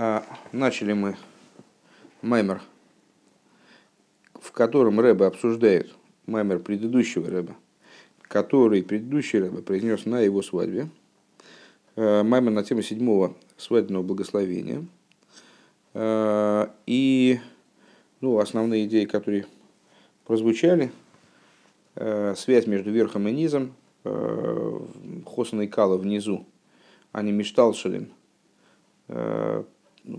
А, начали мы маймер, в котором Рэбе обсуждает маймер предыдущего Рэбе, который предыдущий Рэбе произнес на его свадьбе. А, маймер на тему седьмого свадебного благословения. А, и ну, основные идеи, которые прозвучали, связь между верхом и низом, Хосана и Кала внизу, они мечталшилин, ну,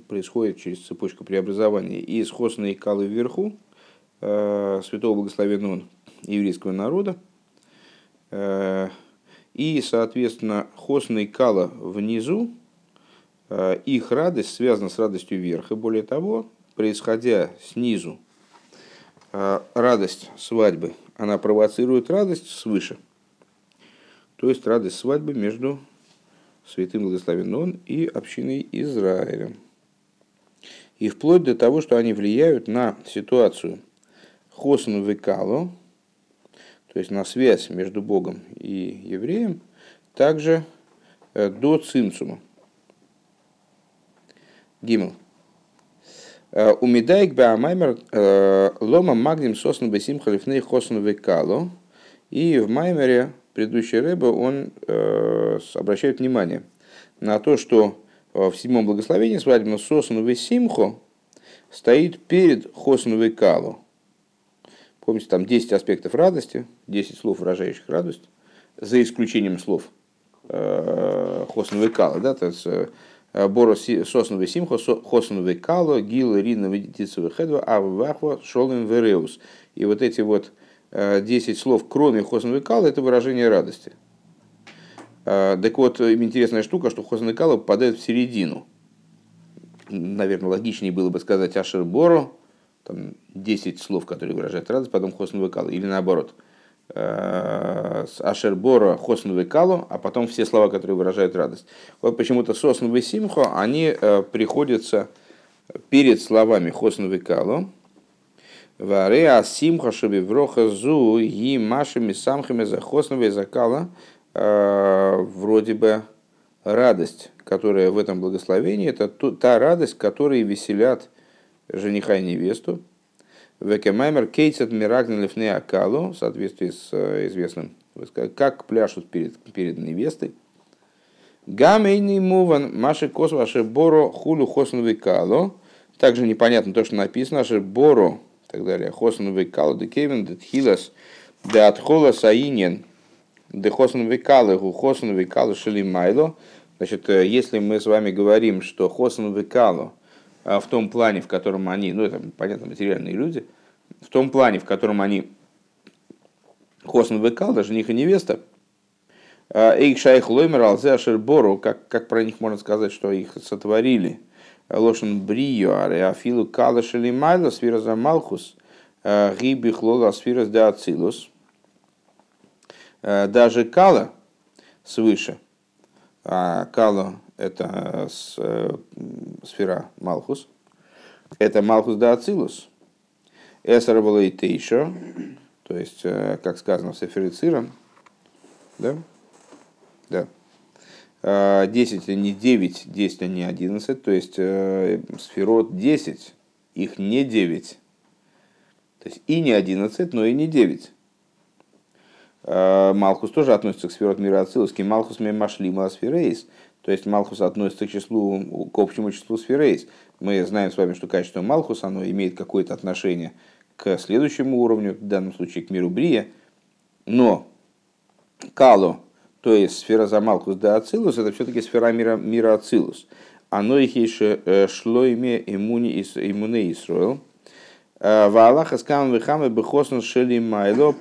происходит через цепочку преобразования из Хосна и Калы вверху, э, святого благословенного еврейского народа, э, и, соответственно, Хосна и Кала внизу, э, их радость связана с радостью верха. И более того, происходя снизу, радость свадьбы, она провоцирует радость свыше. То есть радость свадьбы между святым благословенным и общиной Израиля и вплоть до того, что они влияют на ситуацию хосну векало, то есть на связь между Богом и евреем, также э, до цинцума. Гимл. Э, Умидайк баамаймер э, лома магдим сосну бесим халифней хосну векало. И в маймере предыдущий рыба он обращает внимание на то, что в седьмом благословении свадебного сосну симхо стоит перед хосну калу. Помните, там 10 аспектов радости, 10 слов, выражающих радость, за исключением слов э, хосну кала, да, то есть э, Боро сосновый симхо, хосновый кало, гил, рина, ведитицевый хедва, а вахва, шолым вереус. И вот эти вот 10 э, слов, кроме хосновой кала, это выражение радости. Так вот, интересная штука, что Хосен Кала попадает в середину. Наверное, логичнее было бы сказать Ашер Боро, там 10 слов, которые выражают радость, потом Хосен Кала, или наоборот. Ашер Боро, Хосен Калу, а потом все слова, которые выражают радость. Вот почему-то Сосн Симхо, они э, приходятся перед словами Хосн Калу, Вареа Симха Шабивроха Зу и Машами Самхами за Хосн Закала – Э, вроде бы радость, которая в этом благословении, это та радость, которая веселят жениха и невесту. Векемаймер кейцет мирагнелев не акалу, в соответствии с э, известным, как пляшут перед, перед невестой. Гамейный муван маши косва боро хулю хосновый кало. Также непонятно то, что написано, аше боро, и так далее. Хосновый кало, декевин, детхилас, да отхола саинен, Дехосан векалы, хосан векалы шили. Значит, э, если мы с вами говорим, что хосан векало в том плане, в котором они, ну это понятно, материальные люди, в том плане, в котором они хосан векал, даже них и невеста, Эйк шайх лоймер алзе ашербору, как, как про них можно сказать, что их сотворили. Лошен брио, ареафилу кала шели майло, сфира за малхус, гиби хлола сфира де ацилус. Э, даже кала свыше, а кала это э, сфера Малхус, это Малхус да Ацилус, Эсер Тейшо, то есть, э, как сказано в Сеферициром, да? Да. 10 это не 9, 10 это не 11, то есть сферот 10, их не 9. То есть и не 11, но и не 9. Э, Малхус тоже относится к сферот мира Ациловский. Малхус мемашли сферейс. То есть Малхус относится к числу, к общему числу сферейс. Мы знаем с вами, что качество Малхус, оно имеет какое-то отношение к следующему уровню, в данном случае к миру Брия. Но Кало, то есть сфера за Малхус да Ацилус, это все-таки сфера мира, мира Ацилус. Оно их еще э, шло имя иммуни иммуне Исроил. Э, Ваалаха скам вихамы бы хосан шели майло,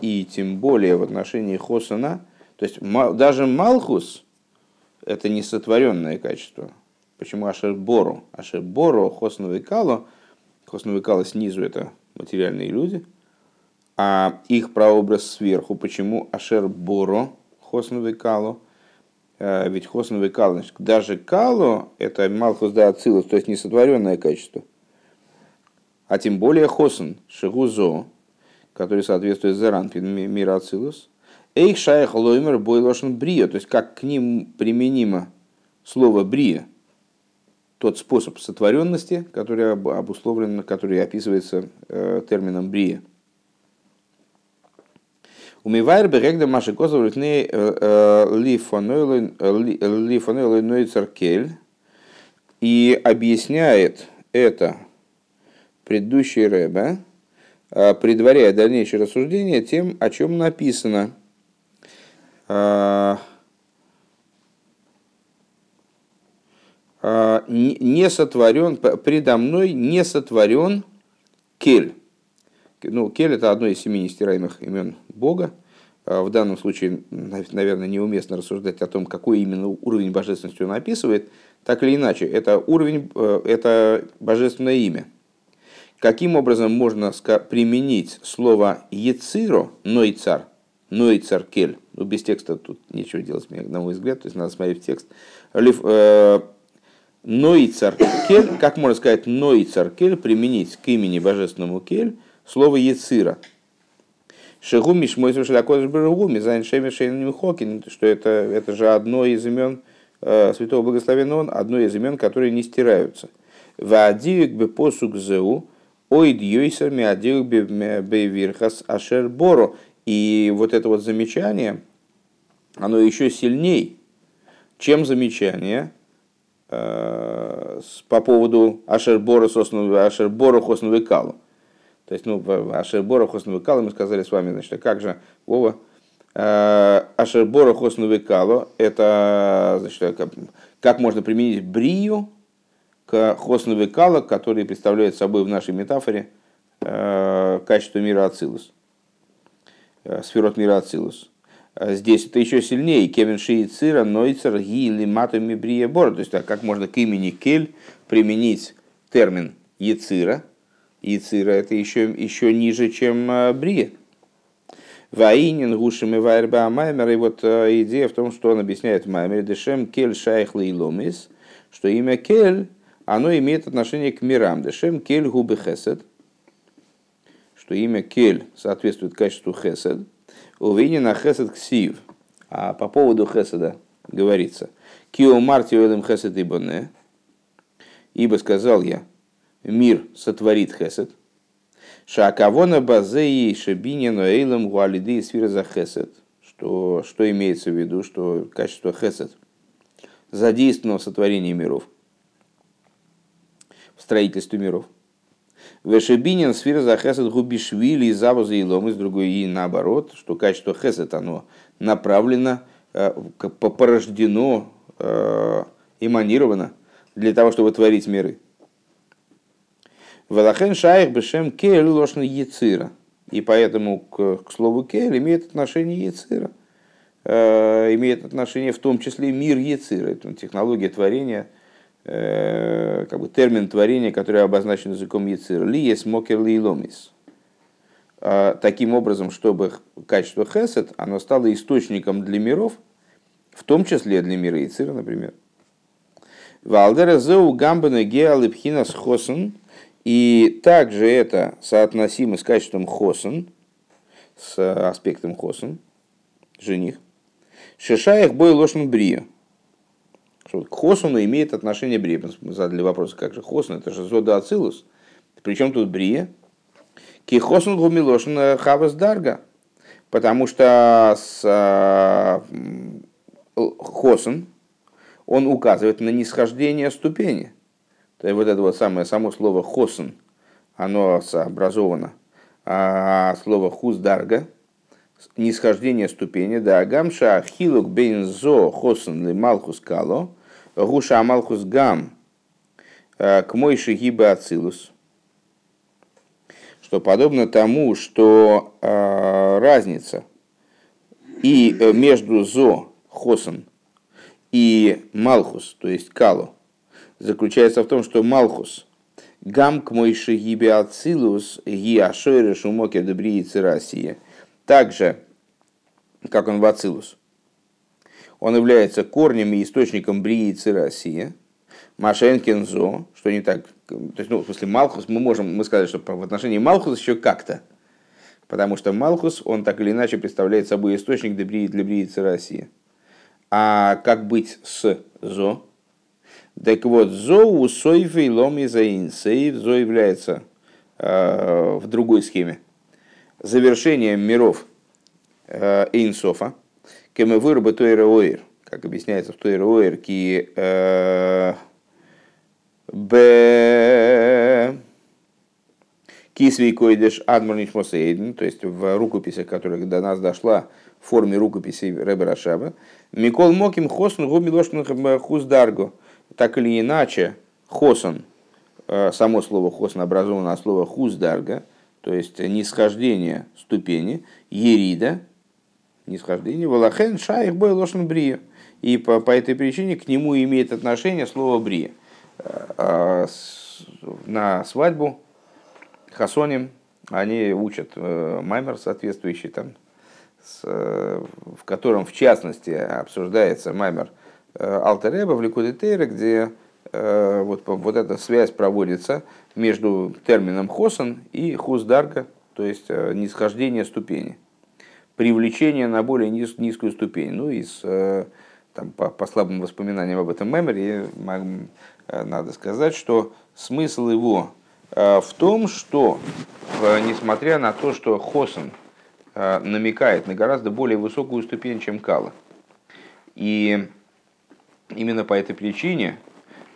и тем более в отношении хосана, то есть даже малхус это не сотворенное качество. Почему ашербору? Ашербору, хосновикало, хосновикало снизу это материальные люди, а их прообраз сверху. Почему ашерборо, хосновикало? Э, ведь хосновикало, даже кало это малхус да ацилус, то есть несотворенное качество – а тем более хосен, шигузо, который соответствует заранпин мира Ацилус, эйх шайх лоймер бойлошен брия, то есть как к ним применимо слово брия. тот способ сотворенности, который обусловлен, который описывается э, термином брия. Умивайр берегда маши козов лифней лифонейлой нойцеркель и объясняет это предыдущий Рэбе, предваряя дальнейшее рассуждение тем, о чем написано – а, а, не сотворен, предо мной не сотворен кель. Ну, кель это одно из семи нестираемых имен Бога. А, в данном случае, наверное, неуместно рассуждать о том, какой именно уровень божественности он описывает. Так или иначе, это уровень, э, это божественное имя. Каким образом можно применить слово «ециро», «нойцар», «нойцар кель», ну, без текста тут нечего делать, на мой взгляд, то есть надо смотреть текст. Э, Нойцар кель, как можно сказать Нойцар кель, применить к имени божественному кель слово Ецира. Шегу мишмой шелякодыш берегу, мизайн шеми шейн хокин, что это, это же одно из имен э, Святого Благословенного одно из имен, которые не стираются. Ваадиюк бы посук зеу, ойд йойсер миадиюк бы вирхас ашер боро. И вот это вот замечание, оно еще сильней, чем замечание э, по поводу Ашербора, Ашербора Хосновикалу. То есть, ну, Ашербора Хосновикалу мы сказали с вами, значит, а как же, Вова, э, Ашербора Хосновикалу, это, значит, как, как можно применить брию к Хосновикалу, который представляет собой в нашей метафоре э, качество мира Ацилус, э, сферот мира Ацилус. А здесь это еще сильнее. Кевин Шиицира, Нойцер, Ги или Матами Брия Бора. То есть, а как можно к имени Кель применить термин Ецира. Ецира это еще, еще ниже, чем а, Брия. Ваинин, Гушим и Вайрба Маймер. И вот идея в том, что он объясняет в Маймере, Дешем Кель Шайх Ломис, что имя Кель, оно имеет отношение к мирам. Дешем Кель Губы Хесед, что имя Кель соответствует качеству Хесед. Увини на хесед ксив. А по поводу хеседа говорится. Кио марти элем хесед ибоне. Ибо сказал я, мир сотворит хесед. Шакавона базеи шабинину эйлем гуалиды и сфера за хесед. Что, что имеется в виду, что качество хесед задействовано в сотворении миров, в строительстве миров. Вешебинин сфера за хесед губишвили и завоза и лом, из другой и наоборот, что качество хесед оно направлено, э, порождено, эманировано для того, чтобы творить миры. Валахен шаих бешем кель ложно яцира. И поэтому к, к слову кель имеет отношение яцира. Э, имеет отношение в том числе мир яцира. Это технология творения – Э, как бы термин творения, который обозначен языком Яцир. Ли есть мокер ли ломис. А, таким образом, чтобы качество хесед, оно стало источником для миров, в том числе для мира Яцира, например. Валдера зеу гамбана геалипхинас хосен. И также это соотносимо с качеством хосен, с аспектом хосен, жених. Шишаях бой лошен брия что к Хосуну имеет отношение Брия. Мы задали вопрос, как же Хосун, это же Зода Ацилус. Причем тут Брия? Ки Хосун Гумилошин Хавас Дарга. Потому что с, э, Хосун, он указывает на нисхождение ступени. То есть вот это вот самое само слово Хосун, оно образовано. А слово Хуздарга, нисхождение ступени, да, гамша хилук бейнзо хосен ли малхус кало, Гуша Амалхус Гам э, к Мойши Гибе Ацилус, что подобно тому, что э, разница и э, между Зо, Хосен, и Малхус, то есть Кало, заключается в том, что Малхус Гам к Мойши Гибе Ацилус Ги Ашойре Шумоке Добриицы Россия, также, как он в Ацилус, он является корнем и источником брии России. Машенкинзо, что не так, то есть, ну, в смысле, Малхус, мы можем, мы сказать, что в отношении Малхус еще как-то, потому что Малхус, он так или иначе представляет собой источник для брии, брии России. А как быть с Зо? Так вот, зоу сойфей ломи заинсейв, зо является э, в другой схеме завершением миров э, Эйнсофа, кем вырубы Тойра Оир, как объясняется в Тойра Оир, ки э, б кисвей койдеш адмурниш мосейден, то есть в рукописях, которая до нас дошла в форме рукописи Рэбе Рашаба, Микол Моким Хосон Гумилошн Хуздарго, так или иначе, Хосон, э, само слово Хосон образовано от слова Хуздарга, то есть нисхождение ступени, Ерида, нисхождение, Валахен Шаих Бой Лошен Брия. И по, по этой причине к нему имеет отношение слово Брия. Э, а на свадьбу Хасоним они учат э, маймер соответствующий там, с, в котором в частности обсуждается маймер Алтереба в Ликудетейре, где э, вот, вот эта связь проводится между термином хосан и хуздарга, то есть э, нисхождение ступени, привлечение на более низкую ступень. Ну, из, э, там, по, по слабым воспоминаниям об этом меморе, надо сказать, что смысл его в том, что, несмотря на то, что хосан намекает на гораздо более высокую ступень, чем кала, и именно по этой причине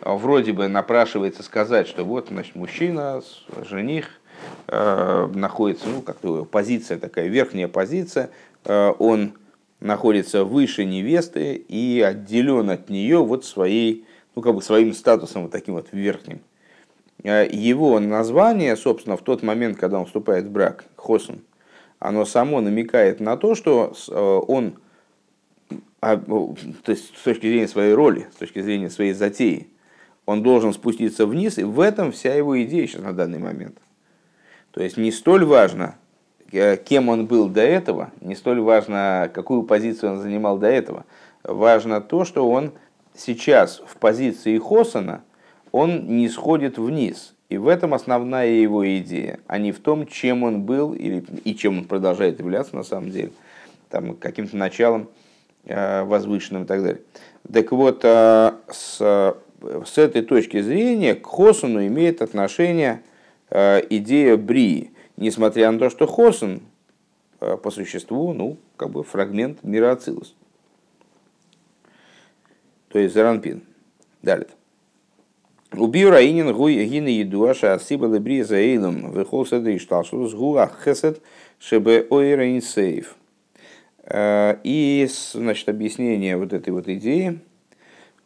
вроде бы напрашивается сказать, что вот, значит, мужчина, жених, э, находится, ну, как-то позиция такая, верхняя позиция, э, он находится выше невесты и отделен от нее вот своей, ну, как бы своим статусом вот таким вот верхним. Э, его название, собственно, в тот момент, когда он вступает в брак, хосом, оно само намекает на то, что он а, ну, то есть с точки зрения своей роли, с точки зрения своей затеи, он должен спуститься вниз, и в этом вся его идея сейчас на данный момент. То есть не столь важно, э, кем он был до этого, не столь важно, какую позицию он занимал до этого. Важно то, что он сейчас в позиции Хосана, он не сходит вниз. И в этом основная его идея, а не в том, чем он был или, и чем он продолжает являться на самом деле, там, каким-то началом Э, возвышенным и так далее. Так вот, э, с, с этой точки зрения к Хосуну имеет отношение э, идея Брии, несмотря на то, что Хосун по существу, ну, как бы фрагмент мира Ацилус. То есть Заранпин. Далее. Убью Раинин гуй гины едуаша асиба лебри за эйлом вехол седри шталшус гуа хесед шебе ойра сейф. Э, и значит, объяснение вот этой вот идеи,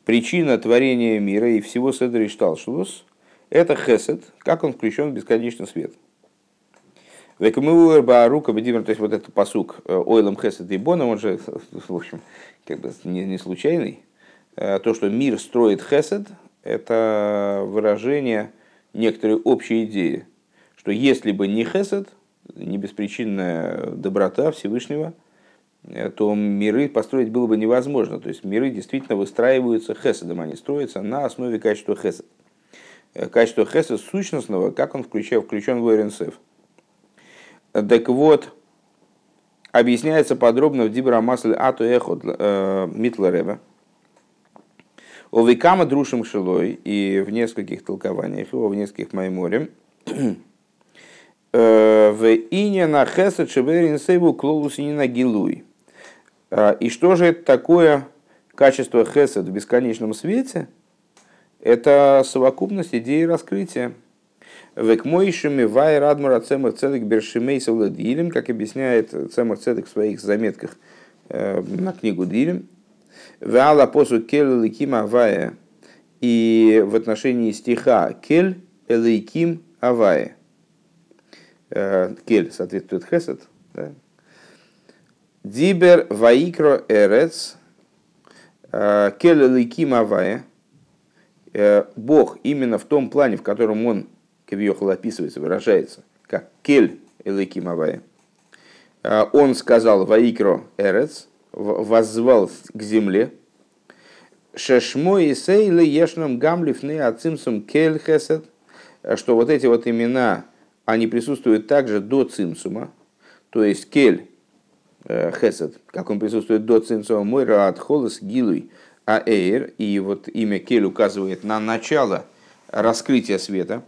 причина творения мира и всего Седер и Шталшус – это хесед, как он включен в бесконечный свет. Баарука Бедивер, то есть вот этот посук э, Ойлом Хесед и Бона, он же, в общем, как бы не, не случайный. Э, то, что мир строит Хесед, это выражение некоторой общей идеи, что если бы не Хесед, не беспричинная доброта Всевышнего – Э, то миры построить было бы невозможно. То есть миры действительно выстраиваются хеседом, они строятся на основе качества хесед. Э, качество хесед сущностного, как он включен, включен в РНСФ. Так вот, объясняется подробно в Дибра Масле Ату Эхот э. О Викама Друшим Шилой и в нескольких толкованиях его, в нескольких Майморе. В Ине на Хесед Шеверин Сейву Клолус и на Гилуй. И что же это такое качество хесед в бесконечном свете? Это совокупность идеи раскрытия. Век мойшими вай радмара цемах цедек бершимей савладилем, как объясняет цемах цедек в своих заметках э, на книгу Дилем. Веала посу кель ликим авая. И в отношении стиха кель элейким авая. Э, кель соответствует хесед, да, Дибер ваикро эрец э, келеликим авая. Э, Бог именно в том плане, в котором он, Кавиохал описывается, выражается, как кель эликим авая. Э, он сказал ваикро эрец, воззвал к земле, Шешмо и сейлы ешном гамлифны ацимсум кель хесед, что вот эти вот имена, они присутствуют также до цимсума, то есть кель Э, хесед, как он присутствует до цинцова мойра от холос гилуй, аэйр, и вот имя кель указывает на начало раскрытия света.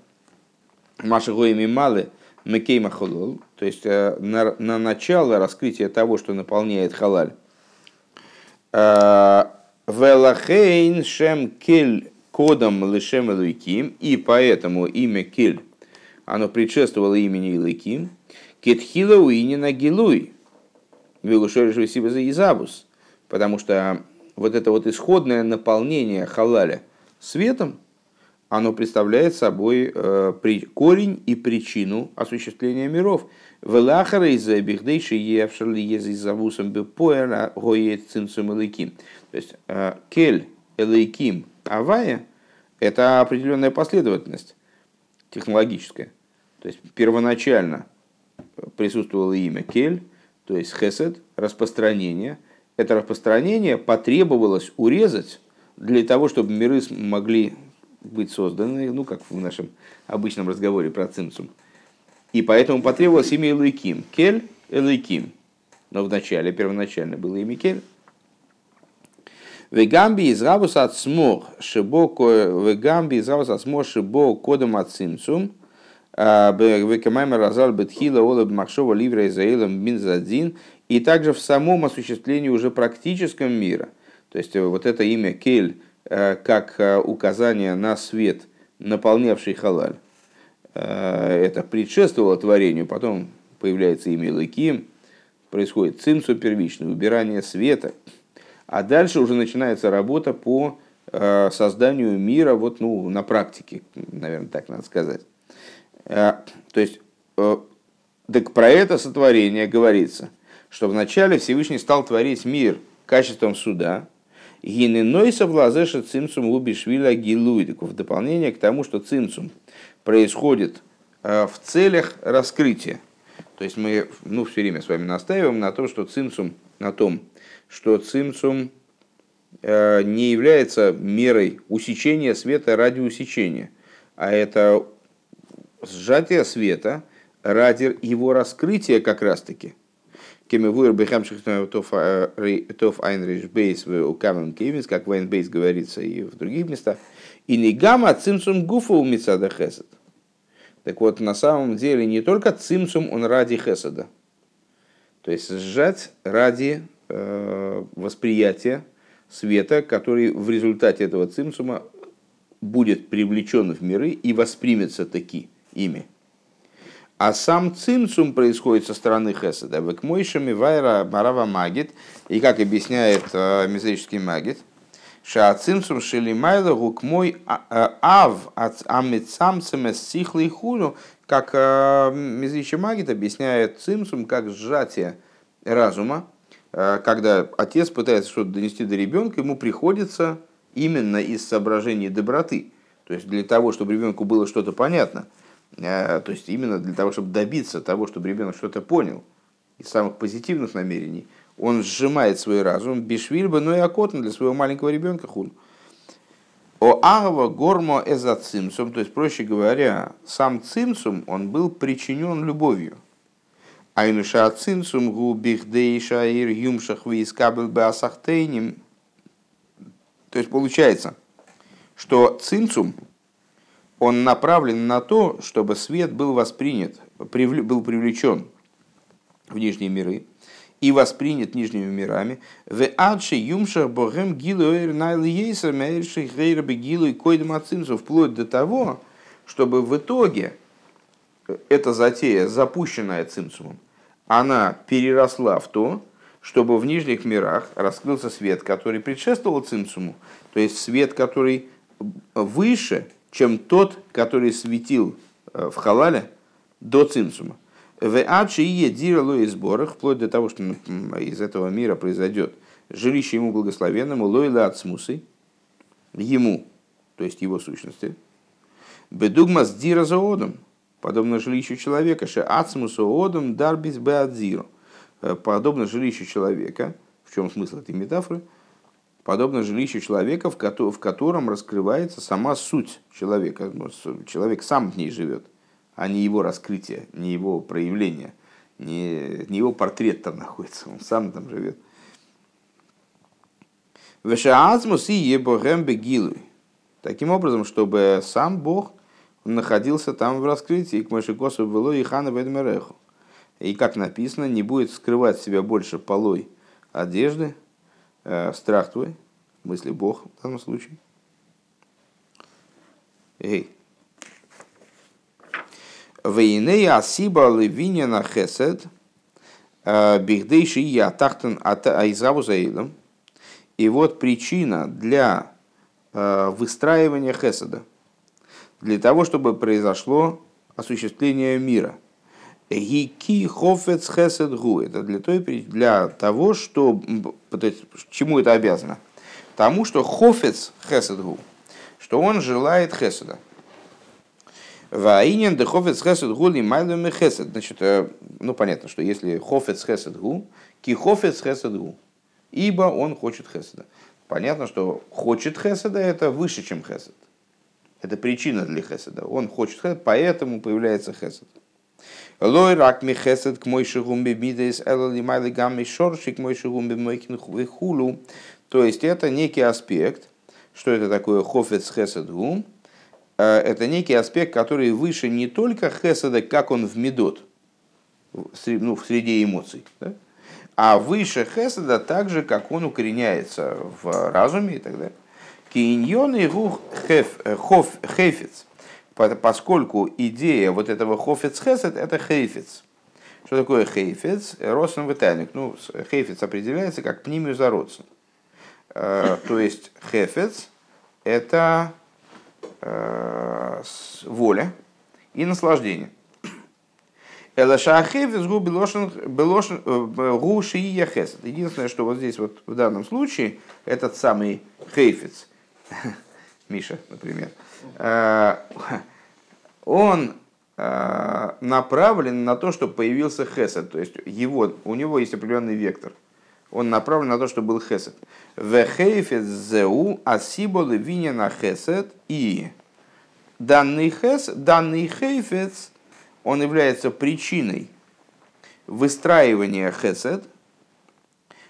Маша гоими малы мекейма холол, то есть на, на начало раскрытия того, что наполняет халаль. Велахейн шем кель кодом лишем элуиким, и поэтому имя кель, оно предшествовало имени Илыким, кетхила уинина гилуй, вилушоришь сиба за изабус, потому что вот это вот исходное наполнение халаля светом, оно представляет собой э, корень и причину осуществления миров. То есть э, кель элейким авая – это определенная последовательность технологическая. То есть первоначально присутствовало имя кель, то есть хесед, распространение – это распространение потребовалось урезать для того, чтобы миры могли быть созданы, ну, как в нашем обычном разговоре про цинцум. И поэтому потребовалось имя Элайким. Кель Элайким. Но вначале, первоначально было имя Кель. Вегамби из Рабус от смог шибо Вегамби из Рабус от смог шибо кодом от цинцум. А, Векамайма разал бетхила олаб махшова ливра израилом бинзадзин. И также в самом осуществлении уже практическом мира. То есть э, вот это имя Кель э, как э, указание на свет, наполнявший халаль, это предшествовало творению, потом появляется имя Лыким, происходит цимсу первичное, убирание света, а дальше уже начинается работа по созданию мира вот, ну, на практике, наверное, так надо сказать. То есть, так про это сотворение говорится – что вначале Всевышний стал творить мир качеством суда, Гиненойса влазеша цимцум лубишвиля гилуид. В дополнение к тому, что цимцум происходит э, в целях раскрытия. То есть мы ну, все время с вами настаиваем на том, что цимцум, на том, что цимцум э, не является мерой усечения света ради усечения, а это сжатие света ради его раскрытия как раз-таки. Кемевуэр Бехамших Тоф Айнриш Бейс у Камен Кевинс, как Вайн Бейс говорится и в других местах. И не гамма цимсум гуфа у Мицада Хесед. Так вот, на самом деле не только цимсум, он ради Хеседа. То есть сжать ради э, восприятия света, который в результате этого цимсума будет привлечен в миры и воспримется таки ими. А сам цимцум происходит со стороны Хеседа. Век мойшами вайра марава магит. И как объясняет э, мизрический магит, Ша цимцум шели майла гук мой а, а, ав амитсамцем сихлый хулю, как э, мизрический магит объясняет цимцум как сжатие разума, э, когда отец пытается что-то донести до ребенка, ему приходится именно из соображений доброты. То есть для того, чтобы ребенку было что-то понятно – Э, то есть именно для того, чтобы добиться того, чтобы ребенок что-то понял из самых позитивных намерений, он сжимает свой разум, бишвильба, но и окотно для своего маленького ребенка хун. О агва гормо эза цимсум, то есть, проще говоря, сам цимсум, он был причинен любовью. Айнуша цимсум гу бихдейша ир юмшах вискабел беасахтейним. То есть, получается, что цимсум – он направлен на то, чтобы свет был воспринят, был привлечен в нижние миры и воспринят нижними мирами. В адше юмшах богем гилуэр найлиейсер мэйрши гейрабе гилуй койдем ацинцу, вплоть до того, чтобы в итоге эта затея, запущенная цимцумом, она переросла в то, чтобы в нижних мирах раскрылся свет, который предшествовал цимцуму, то есть свет, который выше чем тот, который светил э, в халале до цинцума. В адши и дирало и сборах, вплоть до того, что из этого мира произойдет жилище ему благословенному, лойла от ему, то есть его сущности, бедугма с дира за одом, подобно жилищу человека, ше ацмусу одом дарбис беадзиру, э, подобно жилищу человека, в чем смысл этой метафоры – подобно жилищу человека, в котором раскрывается сама суть человека. Ну, человек сам в ней живет, а не его раскрытие, не его проявление, не, не его портрет там находится, он сам там живет. Вешаазмус и ебогем бегилуй. Таким образом, чтобы сам Бог находился там в раскрытии, к Машикосу было и хана Ведмереху. И как написано, не будет скрывать себя больше полой одежды, страх твой, мысли Бог в данном случае. Эй. Вейней асиба левинина хесед э, бихдейши я тахтен айзаву заилом. И вот причина для э, выстраивания хеседа, для того, чтобы произошло осуществление мира. Гики хофец хесед гу. Это для, той, для того, что... То есть, чему это обязано? Тому, что хофец хесед гу, что он желает хеседа. Ваинен де хофец хесед гу ли майлами хесед. Значит, э, ну понятно, что если хофец хесед гу, ки хофец хесед гу ибо он хочет хеседа. Понятно, что хочет хеседа это выше, чем хесед. Это причина для хеседа. Он хочет хесед, поэтому появляется хесед. Лой рак ми хесед к мой шигумби бидес элали майли гамми шоршик мой шигумби мойкин хулу. То есть это некий аспект, что это такое хофец хесед гум, э, это некий аспект, который выше не только хеседа, как он в медот, ну, в среде эмоций, да? а выше Хеседа так же, как он укореняется в разуме и так далее. Киньон и рух хоф хейфец, поскольку идея вот этого хофец хесед это хейфец. Что такое хейфец? Росен витальник. Ну, хейфец определяется как пнимиозародцем. Э, то есть хефец это э, воля и наслаждение. Яхесет. Единственное, что вот здесь вот в данном случае этот самый хейфец, Миша, например, э, он э, направлен на то, чтобы появился хесед. То есть его, у него есть определенный вектор. Он направлен на то, чтобы был хесед. Зеу асибо левиня на хесед и данный хес, данный хейфец – он является причиной выстраивания хесед,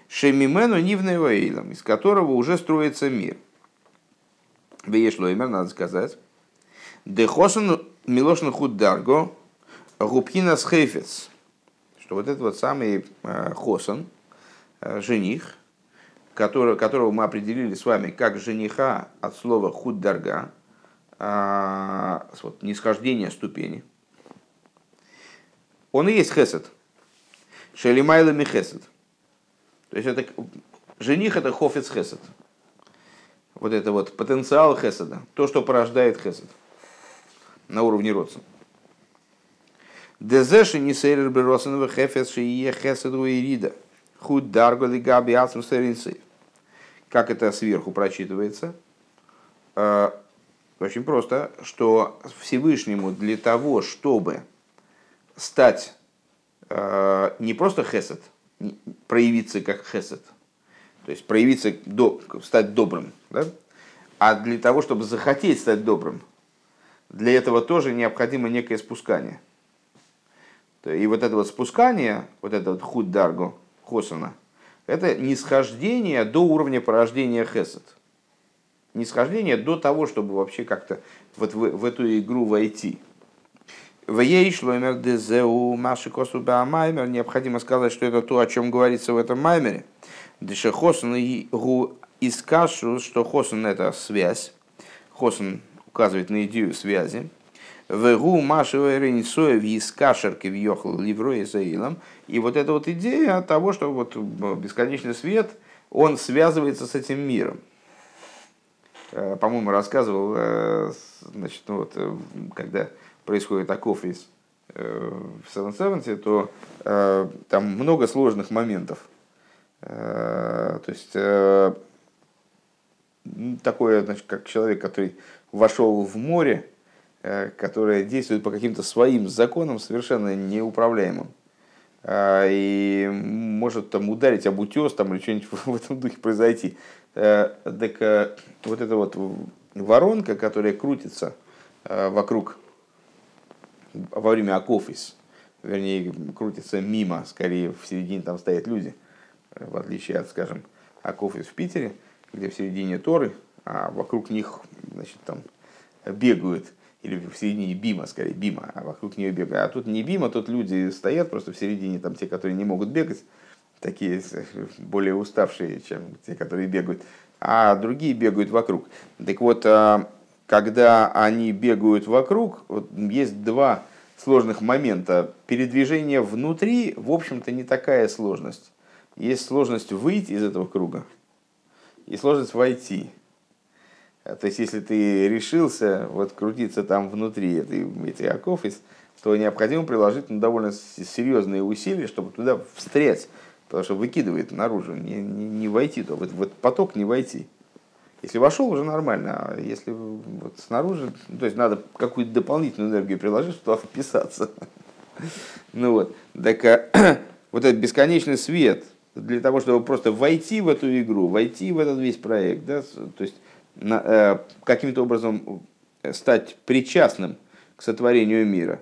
шемимену нивневаилом, из которого уже строится мир. Веешлоймер, надо сказать. Дехосен милошн худдарго губкина схейфец. Что вот этот вот самый хосан, жених, который, которого мы определили с вами как жениха от слова худдарга, вот, нисхождение ступени – он и есть хесед. Шелимайла ми хесед. То есть это жених это хофец хесед. Вот это вот потенциал хеседа, то, что порождает хесед на уровне родства. Дезеши не сейрер беросенова хефес шие хеседу и рида. Худ дарго габи ацм Как это сверху прочитывается? А, очень просто, что Всевышнему для того, чтобы стать э, не просто хесед, проявиться как хесед, то есть проявиться, до, стать добрым, да? а для того, чтобы захотеть стать добрым, для этого тоже необходимо некое спускание. И вот это вот спускание, вот это вот худ дарго, хосана, это нисхождение до уровня порождения хесед. Нисхождение до того, чтобы вообще как-то вот в, в эту игру войти – необходимо сказать, что это то, о чем говорится в этом маймере. Деше Хосен Гу из Кашу, что Хосен это связь. Хосен указывает на идею связи. Вегу Маши Ренисоев из Кашерки въехал Ливро и Заилом. И вот эта вот идея того, что вот бесконечный свет, он связывается с этим миром. Э, по-моему, рассказывал, э, значит, ну вот, э, когда происходит акофрис э, в Seven Seventy, то э, там много сложных моментов. Э, то есть такое, значит, как человек, который вошел в море, которое действует по каким-то своим законам, совершенно неуправляемым. И может там ударить об утес там, или что-нибудь в этом духе произойти. Так вот эта вот воронка, которая крутится вокруг во время акофис, вернее, крутится мимо, скорее в середине там стоят люди, в отличие от, скажем, акофис в Питере, где в середине Торы, а вокруг них значит, там бегают, или в середине бима, скорее, бима, а вокруг нее бегают. А тут не бима, тут люди стоят просто в середине, там те, которые не могут бегать, такие более уставшие, чем те, которые бегают, а другие бегают вокруг. Так вот, а, когда они бегают вокруг, вот есть два сложных момента. Передвижение внутри, в общем-то, не такая сложность. Есть сложность выйти из этого круга и сложность войти. То есть, если ты решился вот крутиться там внутри этой, этой оковис, то необходимо приложить ну, довольно серьезные усилия, чтобы туда встрять, потому что выкидывает наружу, не, не, не войти, то в этот поток не войти. Если вошел, уже нормально, а если вот снаружи, то есть надо какую-то дополнительную энергию приложить, чтобы туда вписаться. Ну вот, так а, вот этот бесконечный свет для того, чтобы просто войти в эту игру, войти в этот весь проект, да, то есть на, э, каким-то образом стать причастным к сотворению мира,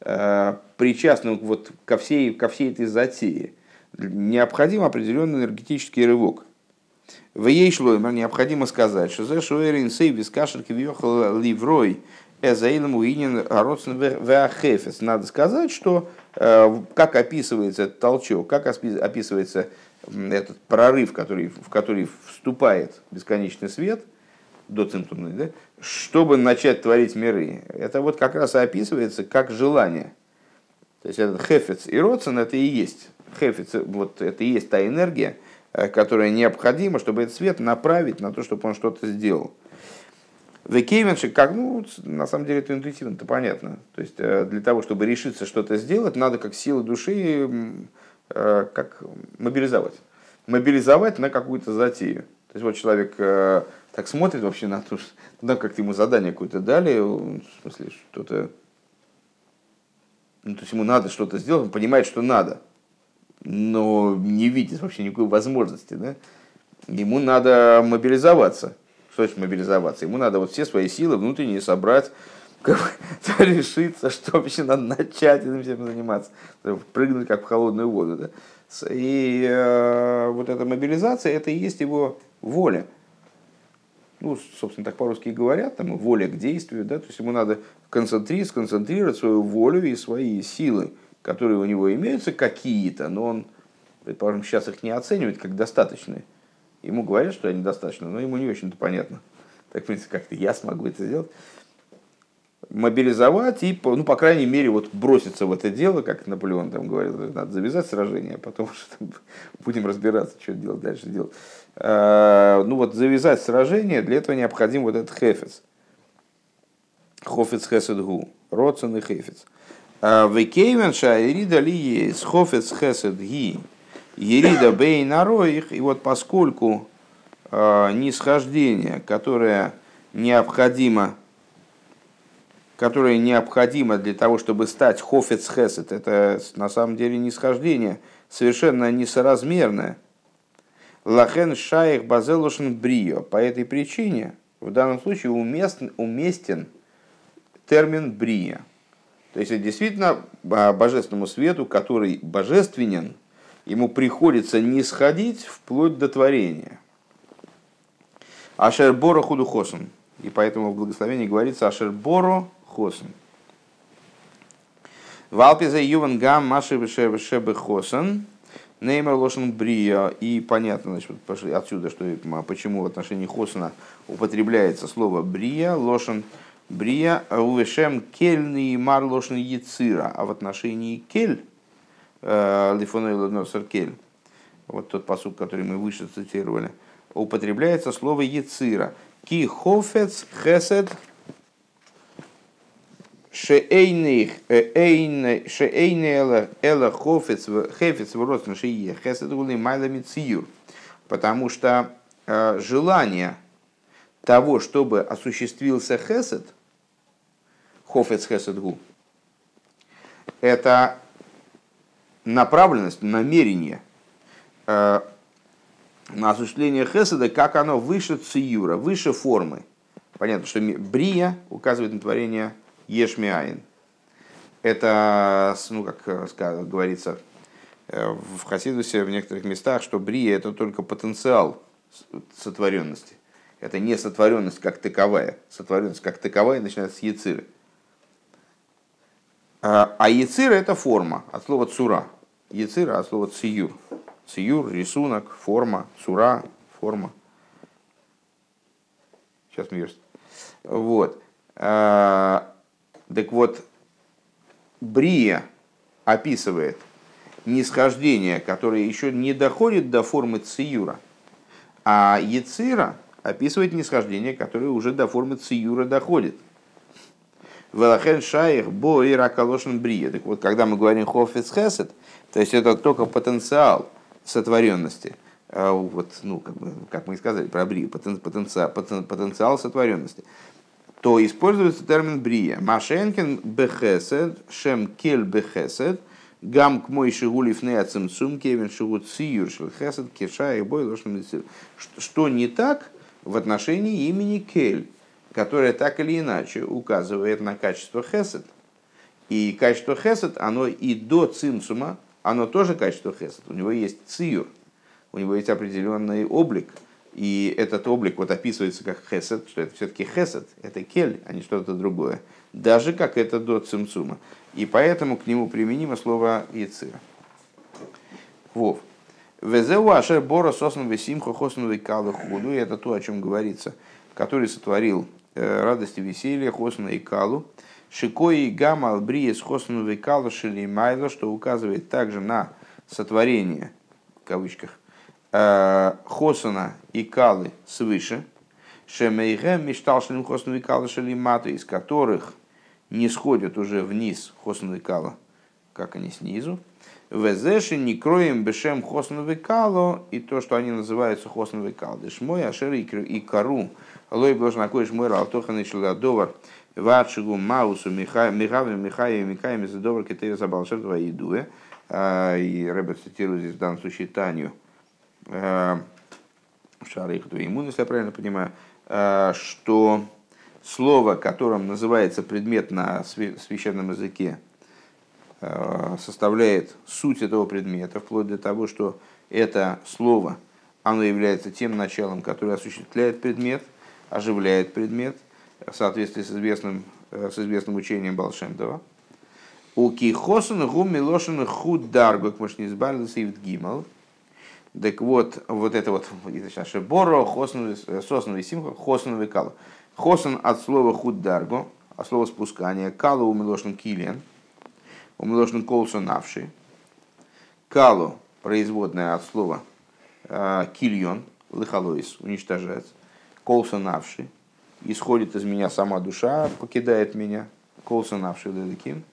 э, причастным вот ко всей, ко всей этой затее, необходим определенный энергетический рывок. В ей шлоймер необходимо сказать, что за шуэрин сей вискашер кивьехал ливрой эзаилом уинен родсен веахефес. Надо сказать, что э, как описывается этот толчок, как описывается этот прорыв, который, в который вступает бесконечный свет, до центурной, да, чтобы начать творить миры. Это вот как раз и описывается как желание. То есть этот хефец и родсен это и есть. Хефец, вот это и есть та энергия, Э, которая необходима, чтобы этот свет направить на то, чтобы он что-то сделал. Векейменши, как, ну, на самом деле это интуитивно, это понятно. То есть э, для того, чтобы решиться что-то сделать, надо как силу души э, как мобилизовать. Мобилизовать на какую-то затею. То есть вот человек так смотрит вообще на то, что ну, как-то ему задание какое-то дали, в смысле, что-то... Ну, то есть ему надо что-то сделать, он понимает, что надо но не видит вообще никакой возможности. Да? Ему надо мобилизоваться. Что значит мобилизоваться? Ему надо вот все свои силы внутренние собрать, как, решиться, что вообще надо начать этим всем заниматься. Прыгнуть как в холодную воду. Да? И э, вот эта мобилизация, это и есть его воля. Ну, собственно, так по-русски говорят, там, воля к действию, да, то есть ему надо концентрировать, сконцентрировать свою волю и свои силы которые у него имеются какие-то, но он, предположим, сейчас их не оценивает как достаточные. Ему говорят, что они достаточны, но ему не очень-то понятно. Так, в принципе, как-то я смогу это сделать. Мобилизовать и, ну, по крайней мере, вот броситься в это дело, как Наполеон там говорил, надо завязать сражение, а потом будем разбираться, что делать дальше делать. А, ну вот завязать сражение, для этого необходим вот этот хефец. Хофец хесед гу, родсен и хефец. Векейвен шаирида ли есть хофец хесед ги ерида бей нароих. И вот поскольку э, нисхождение, которое необходимо, которое необходимо для того, чтобы стать хофец хесед, это на самом деле нисхождение совершенно несоразмерное. Лахен шаих базелушен брио. По этой причине в данном случае уместен, уместен термин брия. То есть, действительно а, божественному свету, который божественен, ему приходится не сходить вплоть до творения. Ашерборо худу хосен. И поэтому в благословении говорится Ашерборо хосен. Валпиза юван гам маши шебе хосен. Неймер лошен брия. И понятно значит, пошли отсюда, что почему в отношении хосена употребляется слово брия. Лошен Брия увешем кельный марлошный яцира, а в отношении кель, лифоной носер кель, вот тот посуд, который мы выше цитировали, употребляется слово яцира. Ки хофец хесед шеэйней эла хофец хефец в родствен шие хесед гулы майлами циюр. Потому что э, желание того, чтобы осуществился хесед – хофец хеседгу. Это направленность, намерение э, на осуществление хеседа, как оно выше циюра, выше формы. Понятно, что брия указывает на творение ешмиаин. Это, ну, как э, говорится э, в Хасидусе в некоторых местах, что брия это только потенциал сотворенности. Это не сотворенность как таковая. Сотворенность как таковая начинается с яциры. А, а яцира это форма, от слова цура. Яцира от слова циюр. Циюр, рисунок, форма, цура, форма. Сейчас мир. Вот. А, так вот, Брия описывает нисхождение, которое еще не доходит до формы циюра, а Яцира описывает нисхождение, которое уже до формы циюра доходит. Велахен шаих бо и ракалошен брия. Так вот, когда мы говорим хофец хесед, то есть это только потенциал сотворенности. А вот, ну, как, бы, как мы и сказали про брию, потенциал, потенциал сотворенности то используется термин брия. Машенкин бехесед, шем кель бехесед, гам к мой шигулив не ацимцум, кевин шигут сиюр хесед, кеша и бой Что не так в отношении имени кель, которое так или иначе указывает на качество хесед. И качество хесед, оно и до цимцума, оно тоже качество хесед. У него есть циюр, у него есть определенный облик – и этот облик вот описывается как хесед, что это все-таки хесед, это кель, а не что-то другое. Даже как это до цимцума. И поэтому к нему применимо слово яцира. Вов. Везеу ашер бора сосну весимхо хосну векалу худу. Это то, о чем говорится. Который сотворил э, радость и веселье хосну и калу. Шикои гамма албриес хосну векалу шили майло, что указывает также на сотворение, в кавычках, Э, Хосана и Калы свыше, Шемейгем Мишталшалим Хосну и Калы Шалимата, из которых не сходят уже вниз Хосну и как они снизу. Везеши не кроем бешем Хосну Кало, и то, что они называются Хосну Викал. Дешмой, Ашер и Кару, Лой Блажнакой Шмойра, Алтохан и Шладовар, Ватшигу Маусу, Михави, Михаи, Михаи, Задовар, Китея Забалшертова и Дуэ. И Рэббет цитирует здесь в данном случае Таню, Э, Шарих Дуимун, если я правильно понимаю, э, что слово, которым называется предмет на священном языке, составляет суть этого предмета, вплоть до того, что это слово, оно является тем началом, которое осуществляет предмет, оживляет предмет, в соответствии с известным, с известным учением Балшемтова. У кихосен гум милошен худ мы не избавился гимал – так вот, вот это вот, Боро, Сосну и Симха, Хосну и Калу. Хосн от слова худдарго, от слова спускания, Калу у Милошин Килиан, у Милошин Колсу Навши. Калу, производная от слова э, Кильон, Лихалоис, уничтожать. Колсу Навши, исходит из меня сама душа, покидает меня. Колсу Навши, Леликим.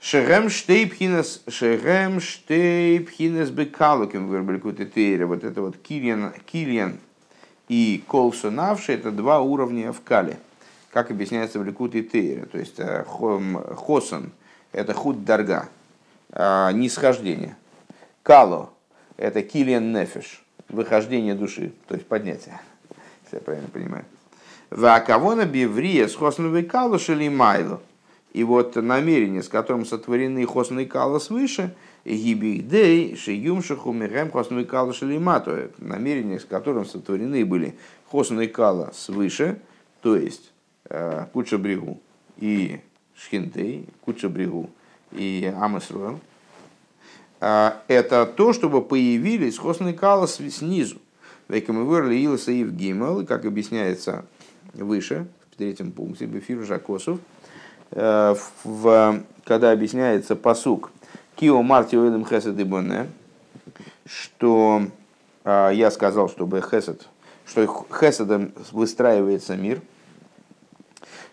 Шерем штейпхинес, шерем штейпхинес бекалуким вербалькуты тейра. Вот это вот кильян, кильян и колсонавши, это два уровня в кале. Как объясняется в Ликуте Тейре. То есть э, хосон – это худ дарга, а, нисхождение. Кало – это килиан нефиш, выхождение души, то есть поднятие, если я правильно понимаю. Вакавона биврия с хосновой калу шели майло – и вот намерение, с которым сотворены хосный кала свыше, гибихдей, шиюмшаху, мирем хосный кала шалимату, намерение, с которым сотворены были хосный кала свыше, то есть э, куча бригу и шхинтей, куча бригу и амасруэл, э, это то, чтобы появились хосный кала снизу. Векамывер Илса и Гимел, как объясняется выше, в третьем пункте, Бефир Жакосов, Э, в, когда объясняется посук Кио Марти Уэдем Хесед и Боне, что а, я сказал, чтобы Хесед, что Хеседом выстраивается мир,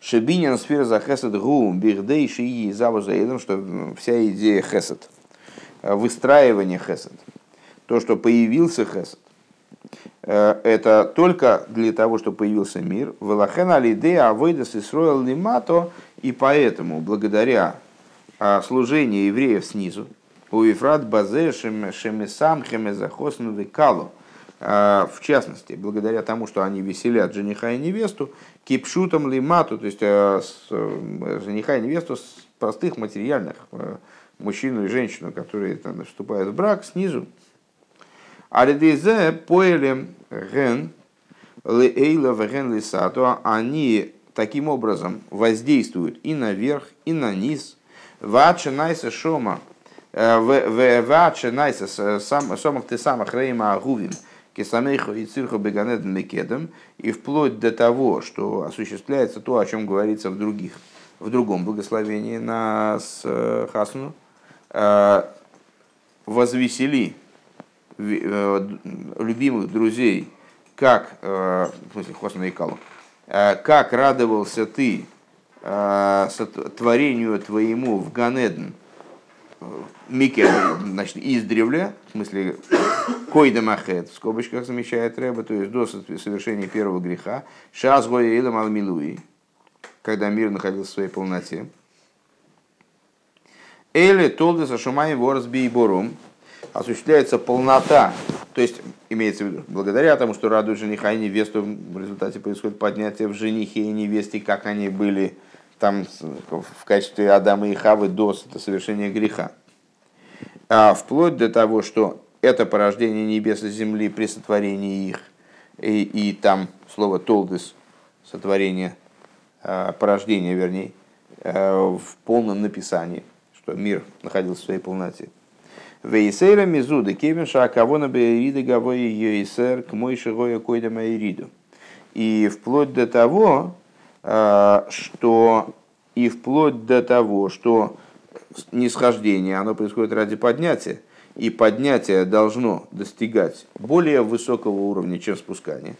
Шебинин сфера за Хесед Гу, Бирдей, Шии, Заву Заедом, что вся идея Хесед, э, выстраивание Хесед, то, что появился Хесед, Э, это только для того, чтобы появился мир. Велахен алидея авойдас Исроэл лимато, и поэтому, благодаря а, служению евреев снизу, у Ефрат Базе Шемесам Хемезахосну Викалу, а, в частности, благодаря тому, что они веселят жениха и невесту, кипшутом лимату, то есть э, э, жениха и невесту с простых материальных, мужчину и женщину, которые там, вступают в брак снизу, Алидизе поэлем ген лейла веген лисато, они таким образом воздействуют и наверх, и на низ. Вача найса шома, э, вача найса самых ты самых рейма агувим, кисамейху и цирху беганет мекедом, и вплоть до того, что осуществляется то, о чем говорится в других, в другом благословении на э, Хасуну, э, возвесели любимых друзей, как, в смысле, Хосна и Калу, Э, как радовался ты э, творению твоему в Ганеден, э, Мике, значит, издревле, в смысле, койда махет, в скобочках замечает Рэба, то есть до совершения первого греха, шаз гоя илам алмилуи, когда мир находился в своей полноте. Или толдеса шумай ворс борум, осуществляется полнота то есть, имеется в виду, благодаря тому, что радуют жениха и невесту, в результате происходит поднятие в женихе и невесте, как они были там в качестве Адама и Хавы до совершения греха. А вплоть до того, что это порождение небес и земли при сотворении их, и, и там слово «толдес» сотворение, а, порождение, вернее, а, в полном написании, что мир находился в своей полноте. Вейсейра мизуда кевинша акавона беирида гавоя йойсер к мой шигоя койда майриду. И вплоть до того, что и вплоть до того, что нисхождение, оно происходит ради поднятия, и поднятие должно достигать более высокого уровня, чем спускание.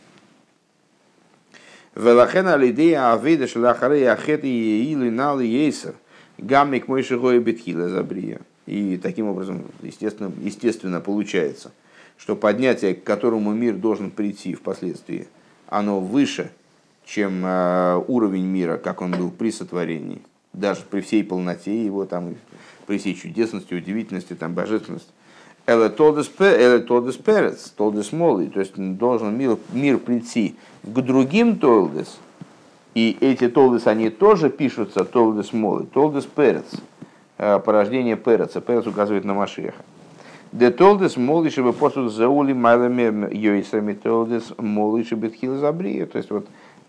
Велахена лидея авида шелахары ахеты и налы ейсер гаммик мой шигоя бетхила забрия. И таким образом, естественно, естественно получается, что поднятие, к которому мир должен прийти впоследствии, оно выше, чем э, уровень мира, как он был при сотворении, даже при всей полноте его, там, при всей чудесности, удивительности, там, божественности. Эле тодес перец, тодес молы, то есть должен мир, мир прийти к другим толдес, и эти толдес, они тоже пишутся толдес молы, толдес перец, Э, порождение Переца. Перец указывает на Машеха. Де толдес молиши бы посуд заули майлами йойсами толдес молиши бетхил забрия. То есть вот,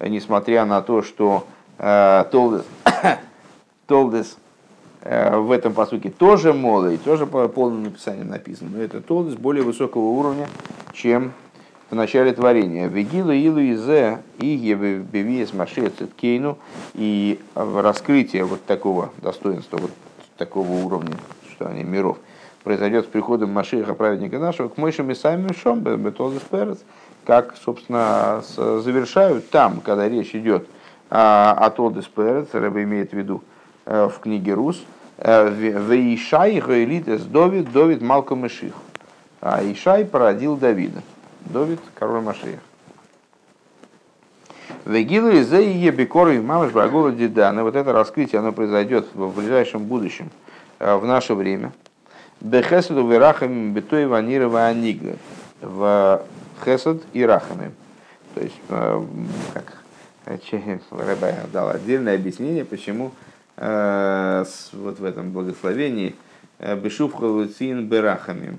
несмотря на то, что э, толдес, толдес э, в этом посуке тоже молы, тоже по полному написанию написано, но это толдес более высокого уровня, чем в начале творения. Вегилу илу изе и бевиес машец и раскрытие вот такого достоинства, вот такого уровня, что они миров, произойдет с приходом Машиха, праведника нашего, к Мойшим и самим Шом, Бетолдес Перец, как, собственно, завершают там, когда речь идет о Толдес Перец, Рэба имеет в виду э, в книге Рус, э, в Ишай Гаэлитес Довид, Довид Малко Маших. А Ишай породил Давида. Довид, король Машиях. Вегилу из Ебекоры Мамаш Багола Дидана. Вот это раскрытие, оно произойдет в ближайшем будущем, э, в наше время. Бехесаду Верахами Бетой Ванирова Анигла. В Хесад и Рахами. То есть, э, как Рэба дал отдельное объяснение, почему э, вот в этом благословении Бешуф Халуцин Берахами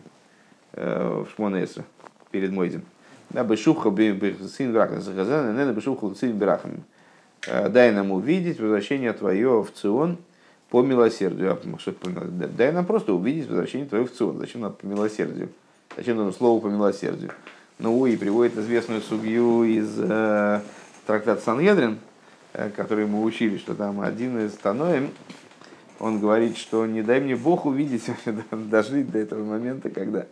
в Шмонесе перед Мойзем. Да. Захазан, нена бешухха сын брахам. Э, дай нам увидеть возвращение твое в Цион по милосердию. Дай нам просто увидеть возвращение твое в Цион. Зачем нам по милосердию? Зачем нам слово по милосердию? Ну и приводит известную судью из э, трактата Санедрин, э, который мы учили, что там один из Таноем, он говорит, что не дай мне Бог увидеть, дожить до этого момента, когда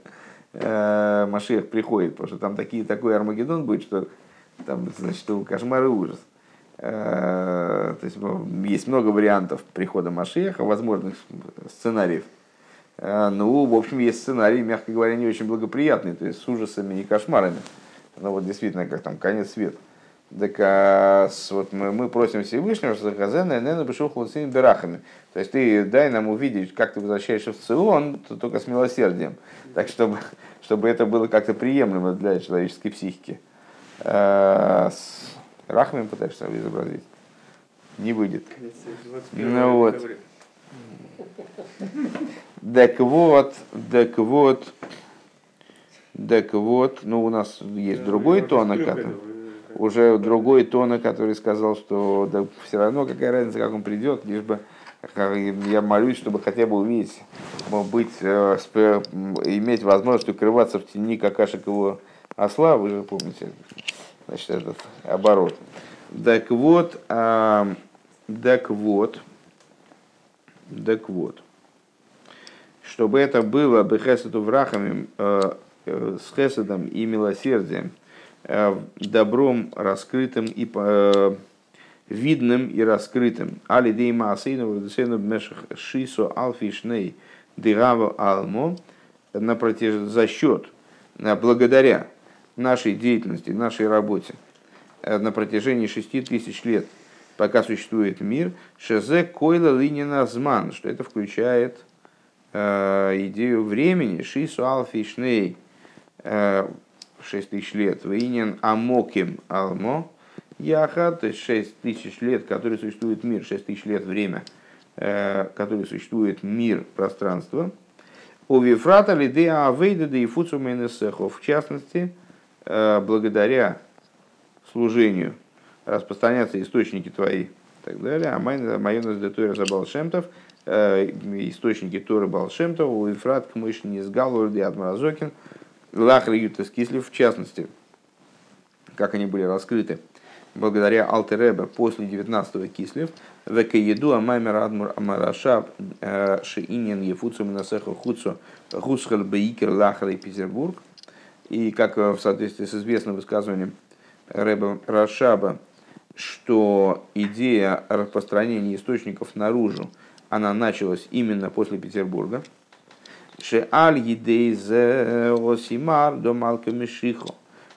э, Машех приходит, потому что там такие, такой Армагеддон будет, что там, значит, кошмар и ужас. Э, то есть есть много вариантов прихода Машеха, возможных сценариев. Э, ну, в общем, есть сценарий, мягко говоря, не очень благоприятный, то есть с ужасами и кошмарами. Ну вот действительно, как там конец света. Так а, вот мы, мы просим Всевышнего, что Захазена Нена Бешух Луцин Берахами. То есть ты дай нам увидеть, как ты возвращаешься в Цион, то только с милосердием. Так чтобы, чтобы это было как-то приемлемо для человеческой психики. А, с Рахами пытаешься изобразить? Не выйдет. Ну вот. Так вот, так вот. Так вот, ну у нас есть другой тон, который, уже другой тон, который сказал, что да, все равно какая разница, как он придет, лишь бы я молюсь, чтобы хотя бы увидеть, быть, э, иметь возможность укрываться в тени какашек его осла, вы же помните, значит, этот оборот. Так вот, а, так вот, так вот, чтобы это было бы хесету врахами э, э, с хеседом и милосердием, добром раскрытым и видным и раскрытым. Али дейма асейну вдесейну бмешах шисо алфишней дыраво алмо на протяж... за счет, благодаря нашей деятельности, нашей работе э, на протяжении шести тысяч лет, пока существует мир, шезе койла линина зман, что это включает э, идею времени, шису алфишней, э, 6 тысяч лет, винен амоким алмо, Яха, то есть 6 тысяч лет, который существует мир, 6 тысяч лет время, э, который существует мир, пространство. У Вифрата Лидеа Авейда да и В частности, э, благодаря служению распространяться источники твои и так далее. А майонез де Тойра за Балшемтов, э, источники Торы Балшемтов, у Ифрат Кмышни из Галурди Адмаразокин, Лахри Ютас Кислив, в частности, как они были раскрыты благодаря Алтеребе после 19-го Кислев, еду Амаймер Адмур Амараша э, Шиинин Ефуцу Минасеху Хуцу Хусхал Бейкер Лахар и Петербург. И как в соответствии с известным высказыванием Рэба Рашаба, что идея распространения источников наружу, она началась именно после Петербурга. Шеаль Едейзе Осимар до Малка Мишихо.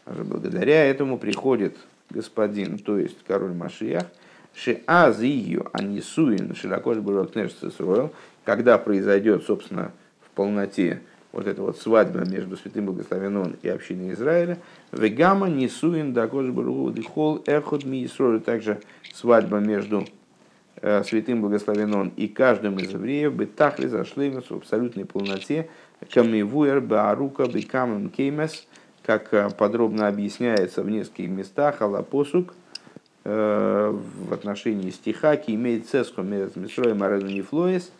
Благодаря этому приходит господин, то есть король Машиях, Шиазию Анисуин Широкош Бурокнешцесроил, когда произойдет, собственно, в полноте вот эта вот свадьба между святым благословен и общиной Израиля, Вегама Нисуин Дакош Дихол Эхот Ми также свадьба между э, святым благословен и каждым из евреев бы тахли зашли в абсолютной полноте камивуэр баарука бекамем кеймес – как э, подробно объясняется в нескольких местах, Аллапосук э, в отношении стиха имеет цеску Мисроем Арену Нефлоис,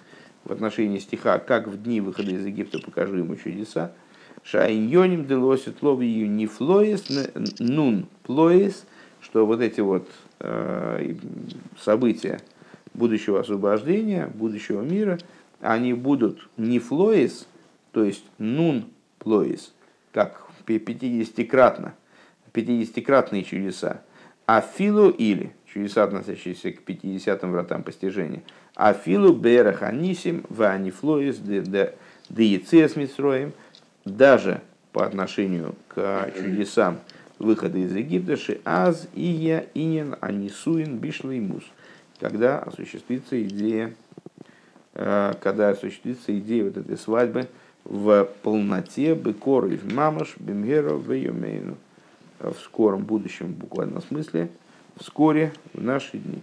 в отношении стиха «Как в дни выхода из Египта покажу ему чудеса», Шайньоним делосит лови нефлоис нун плоис, что вот эти вот э, события будущего освобождения, будущего мира, они будут нефлоис, то есть нун плоис, как 50-кратно, 50-кратные чудеса, а филу или чудеса, относящиеся к 50-м вратам постижения, а филу берах анисим в анифлоис деецес митсроем, даже по отношению к чудесам выхода из Египта, аз ия инин анисуин бишлеймус, когда осуществится идея, э, когда осуществится идея вот этой свадьбы – в полноте быкор и мамаш бимгера в в скором будущем, в буквальном смысле, вскоре в наши дни.